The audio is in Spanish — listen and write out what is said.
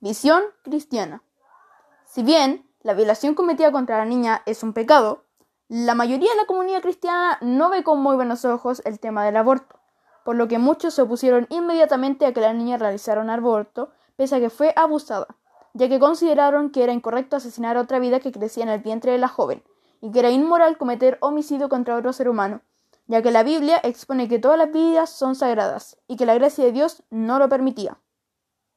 Visión cristiana. Si bien la violación cometida contra la niña es un pecado, la mayoría de la comunidad cristiana no ve con muy buenos ojos el tema del aborto, por lo que muchos se opusieron inmediatamente a que la niña realizara un aborto, pese a que fue abusada, ya que consideraron que era incorrecto asesinar a otra vida que crecía en el vientre de la joven, y que era inmoral cometer homicidio contra otro ser humano, ya que la Biblia expone que todas las vidas son sagradas y que la gracia de Dios no lo permitía.